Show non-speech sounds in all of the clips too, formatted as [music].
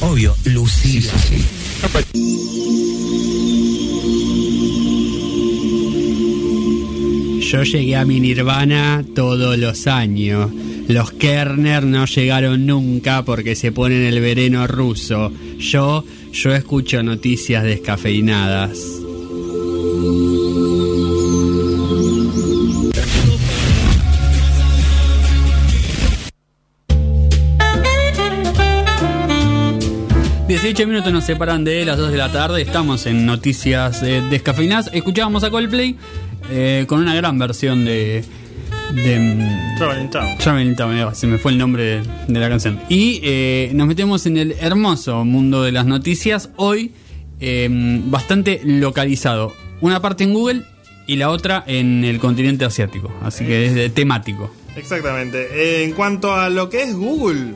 Obvio, Lucila. Yo llegué a mi Nirvana todos los años. Los Kerner no llegaron nunca porque se ponen el vereno ruso. Yo, yo escucho noticias descafeinadas. Dieciocho minutos nos separan de las 2 de la tarde. Estamos en noticias eh, descafeinadas. Escuchábamos a Coldplay eh, con una gran versión de. de mm, Traveling Town. Traveling Town, eh, se me fue el nombre de, de la canción. Y eh, nos metemos en el hermoso mundo de las noticias. Hoy, eh, bastante localizado. Una parte en Google y la otra en el continente asiático. Así que es temático. Exactamente. En cuanto a lo que es Google,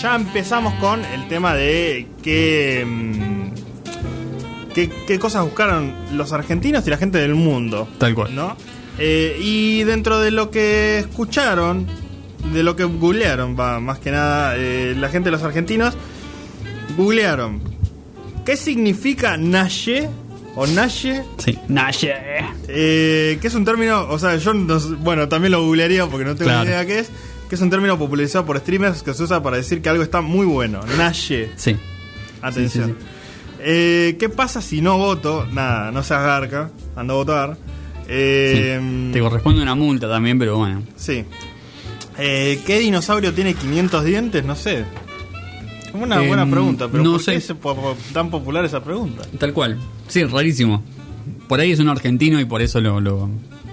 ya empezamos con el tema de qué, mm, qué, qué cosas buscaron los argentinos y la gente del mundo. Tal cual. ¿No? Eh, y dentro de lo que escucharon, de lo que googlearon, va, más que nada, eh, la gente de los argentinos, googlearon. ¿Qué significa Naye? O Naye, Sí. Naye. eh, que es un término, o sea, yo no bueno, también lo googlearía porque no tengo Claro. ni idea qué es, que es un término popularizado por streamers que se usa para decir que algo está muy bueno. Naye. Sí. Atención. Sí, sí, Eh, ¿Qué pasa si no voto? Nada, no seas garca, ando a votar. Eh, Te corresponde una multa también, pero bueno. Sí. Eh, ¿Qué dinosaurio tiene 500 dientes? No sé. Una Em, buena pregunta, pero no ¿por sé. qué es tan popular esa pregunta? Tal cual. Sí, rarísimo. Por ahí es un argentino y por eso lo. lo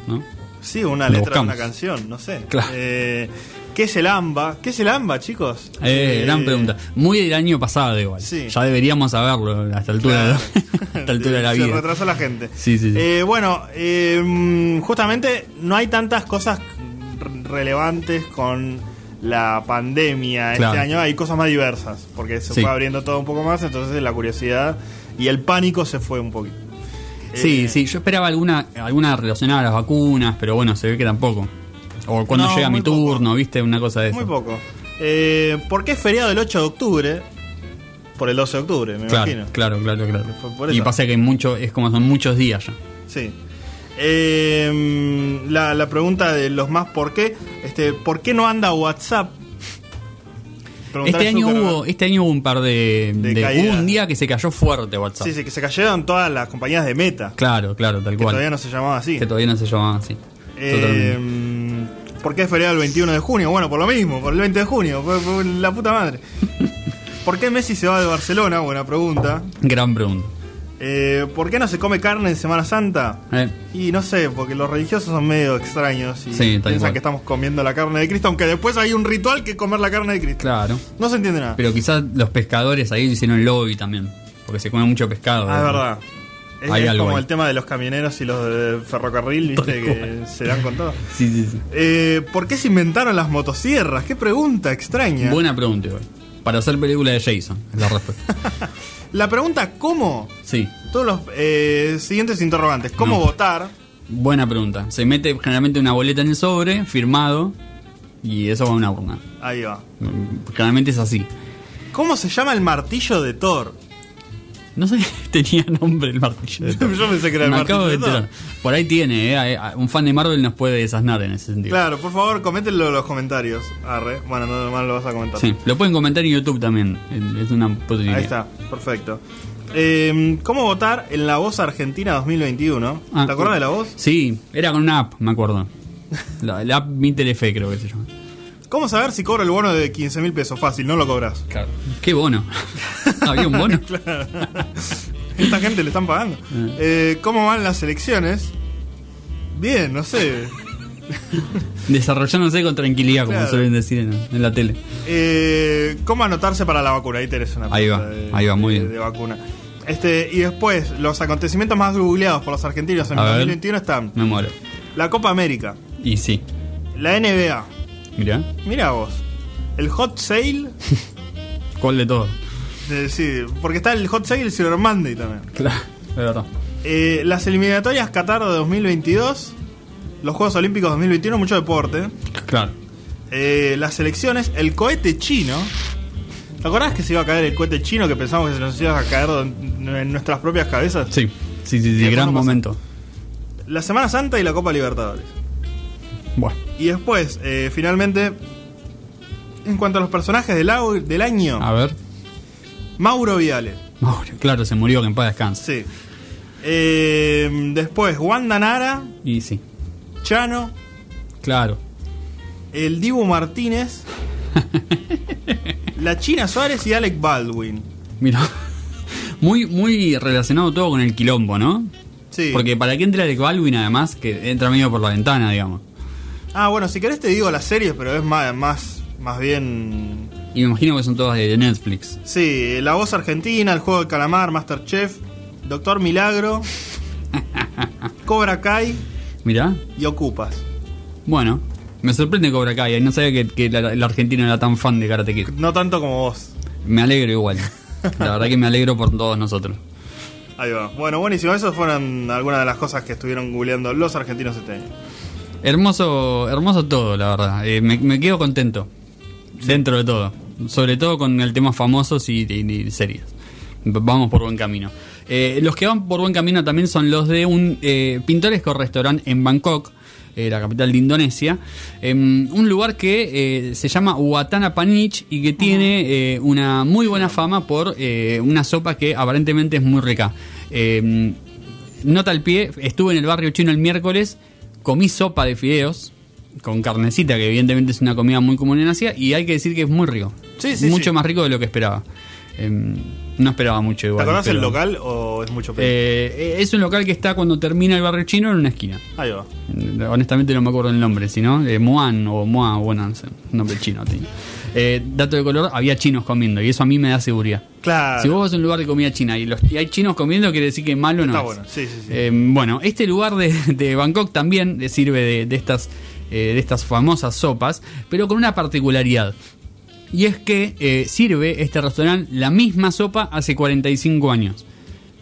¿no? Sí, una Lo letra de buscamos. una canción, no sé. Claro. Eh, ¿Qué es el AMBA? ¿Qué es el AMBA, chicos? Eh, gran pregunta. Muy del año pasado, igual. Sí. Ya deberíamos saberlo a esta altura, de, a esta [laughs] altura de la Se vida. retrasó la gente. Sí, sí, sí. Eh, bueno, eh, mm, justamente no hay tantas cosas relevantes con la pandemia Claro. este año. Hay cosas más diversas, porque se Sí. fue abriendo todo un poco más, entonces la curiosidad y el pánico se fue un poquito. Sí, Eh, sí, yo esperaba alguna, alguna relacionada a las vacunas, pero bueno, se ve que tampoco. O cuando No, llega mi poco. turno, ¿viste? Una cosa de eso. Muy poco. Eh, ¿Por qué es feriado el 8 de octubre? Por el 12 de octubre, me Claro, imagino. claro, claro, claro. Y pasa que mucho, es como son muchos días ya. Sí. Eh, la, la pregunta de los más por qué. Este, ¿Por qué no anda WhatsApp? Este año Zuckerberg. hubo, este año hubo un par de, De de- caídas. hubo un día que se cayó fuerte WhatsApp. Sí, sí, que se cayeron todas las compañías de Meta. Claro, claro, tal Que cual. todavía no se llamaba así. Que todavía no se llamaba así. Eh. ¿Por qué es feriado el 21 de junio? Bueno, por lo mismo, por el 20 de junio. Por, por la puta madre. [laughs] ¿Por qué Messi se va de Barcelona? Buena pregunta. Gran pregunta. Eh, ¿Por qué no se come carne en Semana Santa? Eh, Y no sé, porque los religiosos son medio extraños y Sí, piensan que estamos comiendo la carne de Cristo, aunque después hay un ritual que es comer la carne de Cristo. claro. No se entiende nada. Pero quizás los pescadores ahí hicieron lobby también. Porque se come mucho pescado. Ah, es verdad. Es, Hay es algo como ahí. el tema de los camioneros y los de ferrocarril, viste, que se dan con todo. Sí, sí, sí. Eh, ¿Por qué se inventaron las motosierras? Qué pregunta extraña. Buena pregunta, igual. Para hacer película de Jason, es la respuesta. [laughs] La pregunta ¿cómo? Sí, Todos los eh, siguientes interrogantes. ¿Cómo No. votar? buena pregunta. Se mete generalmente una boleta en el sobre, firmado, y eso va a una urna. Ahí va. Generalmente es así. ¿Cómo se llama el martillo de Thor? No sé, tenía nombre el martillo. [laughs] Yo pensé que era el Me martillo acabo de enterar. Por ahí tiene, eh, Un fan de Marvel nos puede desasnar en ese sentido. Claro, por favor, coméntenlo en los comentarios. Arre. Bueno, no lo vas a comentar. Sí, lo pueden comentar en YouTube también. Es una posibilidad. Ahí está, perfecto. Eh, ¿Cómo votar en la voz argentina 2021? Ah, ¿Te acuerdas de la voz? Sí, era con una app, me acuerdo. La, la app Mi Telefe creo que se llama. ¿Cómo saber si cobro el bono de 15 mil pesos? Fácil, no lo cobras. Claro. ¿Qué bono? [laughs] [laughs] ¿Había un bono? [laughs] Esta gente le están pagando. Eh, ¿Cómo van las elecciones? Bien, no sé. Desarrollándose con tranquilidad, como Claro. suelen decir en, en la tele. Eh, ¿Cómo anotarse para la vacuna? Ahí tenés una Ahí va, de- ahí va, muy de- bien. de vacuna. Este, y después, los acontecimientos más googleados por los argentinos en ver. 2021 están Me muero. la Copa América, Y sí, la NBA, mirá. mira vos, el Hot Sale, [laughs] ¿Cuál de todos? Eh, sí, porque está el Hot Sale y el Cyber Monday también. Claro, de verdad. Eh, las eliminatorias Qatar de 2022, los Juegos Olímpicos 2021, mucho deporte. Claro. Eh, las elecciones, el cohete chino. ¿Te acordás que se iba a caer el cohete chino que pensamos que se nos iba a caer en nuestras propias cabezas? Sí, sí, sí, sí gran momento. La Semana Santa y la Copa Libertadores. Bueno. Y después, eh, finalmente, en cuanto a los personajes del, del año. A ver. Mauro Viale. Mauro, claro, se murió, que en paz descanse. Sí. Eh, después, Wanda Nara. Y sí. Chano. Claro. El Dibu Martínez. [laughs] la China Suárez y Alec Baldwin. Mira. Muy, muy relacionado todo con el quilombo, ¿no? Sí. Porque para qué entra Alec Baldwin, además, que entra medio por la ventana, digamos. Ah, bueno, si querés te digo las series, pero es más, más, más bien. Y me imagino que son todas de Netflix. Sí, La Voz Argentina, El Juego del Calamar, Masterchef, Doctor Milagro, [laughs] Cobra Kai. Mirá. Y Ocupas. Bueno, me sorprende Cobra Kai. No sabía que, la, la, Argentina era tan fan de Karate Kid. No tanto como vos. Me alegro igual. La verdad que me alegro por todos nosotros. Ahí va. Bueno, buenísimo. Esas fueron algunas de las cosas que estuvieron googleando los argentinos este año. Hermoso, hermoso todo, la verdad. Eh, me, quedo contento. Dentro de todo. Sobre todo con el tema famosos y, series. Vamos por buen camino. Eh, los que van por buen camino también son los de un eh, pintoresco restaurante en Bangkok, la capital de Indonesia. Em, un lugar que se llama Watana Panich y que tiene una muy buena fama por una sopa que aparentemente es muy rica. Em, nota al pie, estuve en el barrio chino el miércoles comí sopa de fideos con carnecita, que evidentemente es una comida muy común en Asia, y hay que decir que es muy rico. Sí, sí, mucho más rico de lo que esperaba. Em, no esperaba mucho igual. ¿Te conoces el local o es mucho peor? Eh, es un local que está cuando termina el barrio chino en una esquina. Ahí va. Honestamente no me acuerdo el nombre, sino eh, Moan o Moa, bueno, no sé, nombre chino tiene. Eh, dato de color, había chinos comiendo y eso a mí me da seguridad. Claro. Si vos vas a un lugar de comida china y, los, hay chinos comiendo, quiere decir que malo no Está es. bueno, sí, sí, sí. Eh, bueno, este lugar de, Bangkok también sirve de, estas, eh, de estas famosas sopas, pero con una particularidad. Y es que sirve este restaurante la misma sopa hace 45 años.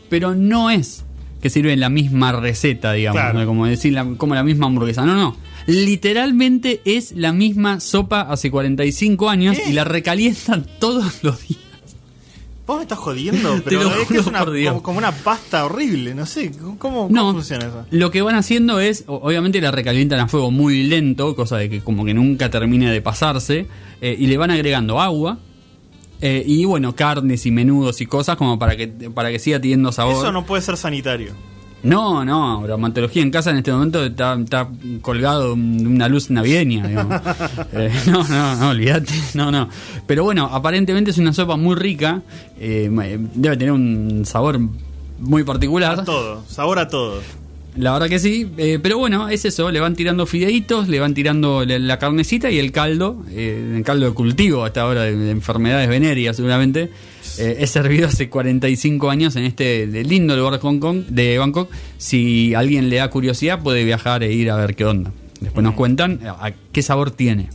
Pero no es que sirve la misma receta, digamos, como decir como la misma hamburguesa. No, no literalmente es la misma sopa hace 45 años y la recalientan [laughs] todos los días. Vos me estás jodiendo, [laughs] pero es que es una, como, una pasta horrible, no sé, ¿cómo, funciona eso? Lo que van haciendo es, obviamente la recalientan a fuego muy lento, cosa de que como que nunca termine de pasarse, eh, y le van agregando agua, eh, y bueno, carnes y menudos y cosas como para que, para que siga teniendo sabor. Eso no puede ser sanitario. No, no, bromatología en casa en este momento está, está colgado una luz navideña. [laughs] Eh, no, no, no, olvídate. No, no. Pero bueno, aparentemente es una sopa muy rica. Eh, debe tener un sabor muy particular. A todo, sabor a todo. La verdad que sí, eh, pero bueno, es eso, le van tirando fideitos, le van tirando la, carnecita y el caldo, el caldo de cultivo hasta ahora de, de enfermedades venéreas seguramente, eh, he servido hace 45 años en este lindo lugar de Hong Kong, de Bangkok. Si alguien le da curiosidad, puede viajar e ir a ver qué onda. Después nos cuentan a qué sabor tiene.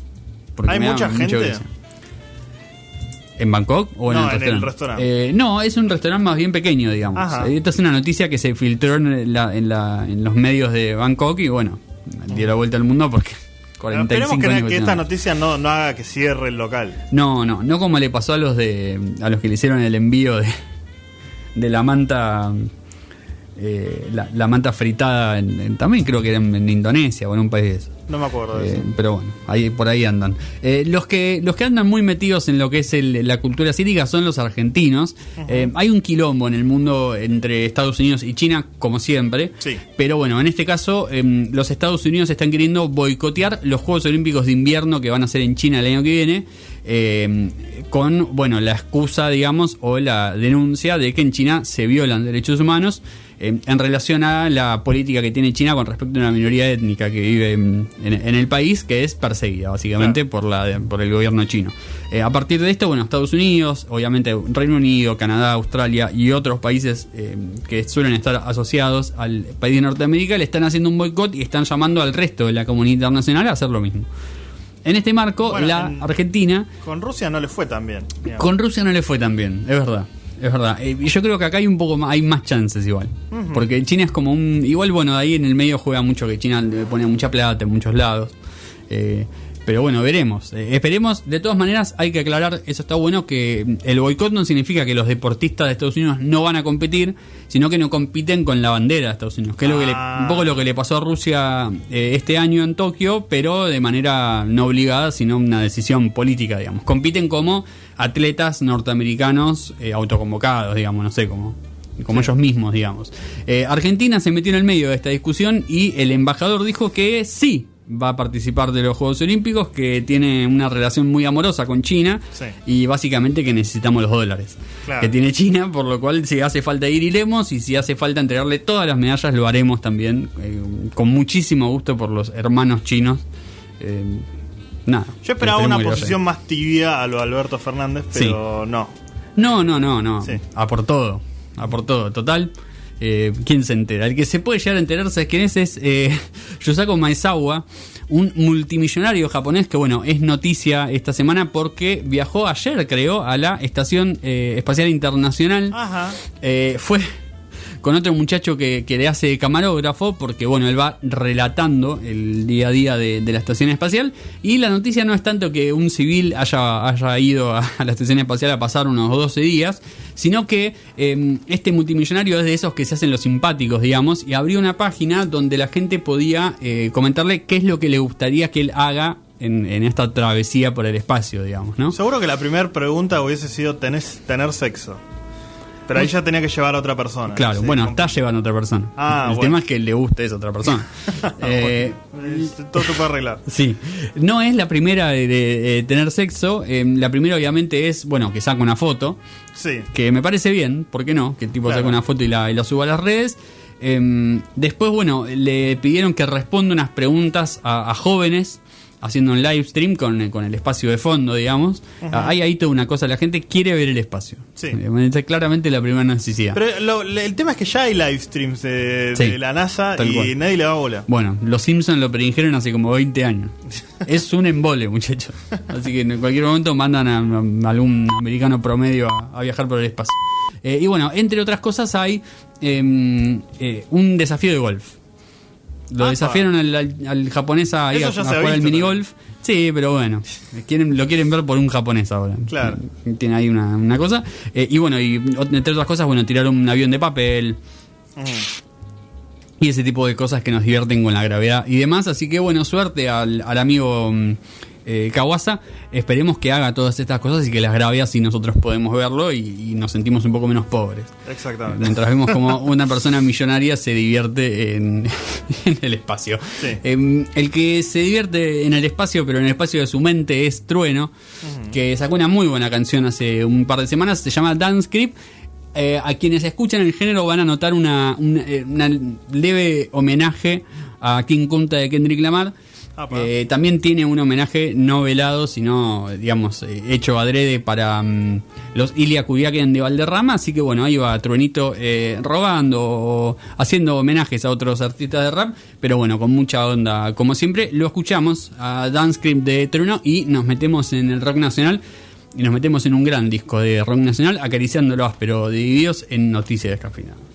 ¿Hay mucha gente? ¿En Bangkok o en, el, restaurante? Eh, no, es un restaurante más bien pequeño, digamos. Eh, esta es una noticia que se filtró en, en los medios de Bangkok y bueno, dio la vuelta al mundo porque [laughs] esperemos que, esta noticia no, no haga que cierre el local. No, no, no como le pasó a los de a los que le hicieron el envío de, de la manta eh, la, manta fritada en, también creo que era en, Indonesia o en un país no me acuerdo de eh, Pero bueno, ahí, por ahí andan. Eh, los, que, los que andan muy metidos en lo que es la cultura cítrica son los argentinos. Hay un quilombo en el mundo entre Estados Unidos y China, como siempre. Sí. Pero bueno, en este caso, em, los Estados Unidos están queriendo boicotear los Juegos Olímpicos de Invierno que van a ser en China el año que viene. Em, con, bueno, la excusa, digamos, o la denuncia de que en China se violan derechos humanos. Em, en relación a la política que tiene China con respecto a una minoría étnica que vive en, el país, que es perseguida básicamente por, la, por el gobierno chino. Eh, a partir de esto, bueno, Estados Unidos, obviamente Reino Unido, Canadá, Australia y otros países em, que suelen estar asociados al país de Norteamérica le están haciendo un boicot y están llamando al resto de la comunidad internacional a hacer lo mismo. En este marco, la Argentina... Con Rusia no le fue tan bien. Con Rusia no le fue tan bien, es verdad es verdad. Eh, y yo creo que acá hay un poco más, hay más chances igual. Porque China es como un. Igual, bueno, ahí en el medio juega mucho que China le pone mucha plata en muchos lados. Eh, Pero bueno, veremos. Eh, esperemos. De todas maneras, hay que aclarar, eso está bueno, que el boicot no significa que los deportistas de Estados Unidos no van a competir, sino que no compiten con la bandera de Estados Unidos, que es lo que le- un poco lo que le pasó a Rusia eh, este año en Tokio, pero de manera no obligada, sino una decisión política, digamos. Compiten como atletas norteamericanos eh, autoconvocados, digamos, no sé, como como ellos mismos, digamos. Eh, Argentina se metió en el medio de esta discusión y el embajador dijo que sí va a participar de los Juegos Olímpicos, que tiene una relación muy amorosa con China Sí. y básicamente que necesitamos los dólares Claro. que tiene China, por lo cual si hace falta ir iremos y si hace falta entregarle todas las medallas lo haremos también, eh, con muchísimo gusto por los hermanos chinos. Eh, nada. Yo esperaba una posición más tibia a lo Alberto Fernández, pero no. No, no, no, no. Sí. A por todo. A por todo. Total. Eh, ¿Quién se entera? El que se puede llegar a enterarse quién es es eh, [laughs] Yosako Maezawa, un multimillonario japonés que, bueno, es noticia esta semana porque viajó ayer, creo, a la Estación eh, Espacial Internacional. Ajá. Eh, fue con otro muchacho que, que le hace camarógrafo, porque bueno, él va relatando el día a día de, de la estación espacial. Y la noticia no es tanto que un civil haya, haya ido a, la estación espacial a pasar unos 12 días, sino que eh, este multimillonario es de esos que se hacen los simpáticos, digamos, y abrió una página donde la gente podía eh, comentarle qué es lo que le gustaría que él haga. En, en esta travesía por el espacio, digamos, ¿no? Seguro que la primera pregunta hubiese sido ¿tenés, tener sexo. Pero ahí ya tenía que llevar a otra persona. Claro, Sí, bueno, como- está llevando a otra persona. Ah, el bueno. tema es que le guste esa otra persona. [laughs] Eh, Eh, Todo se puede arreglar. sí, no es la primera de, de- de tener sexo. eh, la primera, obviamente, es, bueno, que saca una foto. Sí. Que me parece bien, ¿por qué no? Que el tipo Claro. saca una foto y la, y la suba a las redes. Eh, después, bueno, le pidieron que responda unas preguntas a, a jóvenes haciendo un live stream con, con el espacio de fondo, digamos. Hay ahí toda una cosa, la gente quiere ver el espacio. Sí. Eh, es claramente la primera necesidad. Pero lo- el tema es que ya hay live streams de, Sí, de la NASA y cual. nadie le da bola. Bueno, los Simpsons lo predijeron hace como 20 años. [laughs] es un embole, muchachos. Así que en cualquier momento mandan a, a algún americano promedio a, a viajar por el espacio. Eh, y bueno, entre otras cosas hay em, eh, un desafío de golf. Lo Apa. desafiaron al, al- al japonés a, ir a, a jugar al minigolf. Sí, pero bueno, quieren, lo quieren ver por un japonés ahora. Claro. Tiene ahí una, una cosa. Eh, y bueno, y entre otras cosas, bueno, tirar un avión de papel, Mm. y ese tipo de cosas que nos divierten con la gravedad y demás. Así que bueno, suerte al, al amigo mm, eh, Kawasa. Esperemos que haga todas estas cosas y que las grabe así nosotros podemos verlo y, y nos sentimos un poco menos pobres. Exactamente. Mientras vemos como [laughs] una persona millonaria se divierte en, [laughs] en el espacio. Sí. Eh, el que se divierte en el espacio, pero en el espacio de su mente, es Trueno, que sacó una muy buena canción hace un par de semanas, se llama Dance Creep. Eh, a quienes escuchan el género van a notar una, eh, una leve homenaje a King Kunta de Kendrick Lamar. Eh, también tiene un homenaje no velado, sino, digamos, eh, hecho adrede para mm, los Ilia Kuriaken de Valderrama. Así que bueno, ahí va Truenito eh, robando o haciendo homenajes a otros artistas de rap. Pero bueno, con mucha onda, como siempre. Lo escuchamos a Dance Creep de Trueno y nos metemos en el rock nacional. Y nos metemos en un gran disco de rock nacional, acariciando lo áspero, divididos en Noticias Descafeinadas.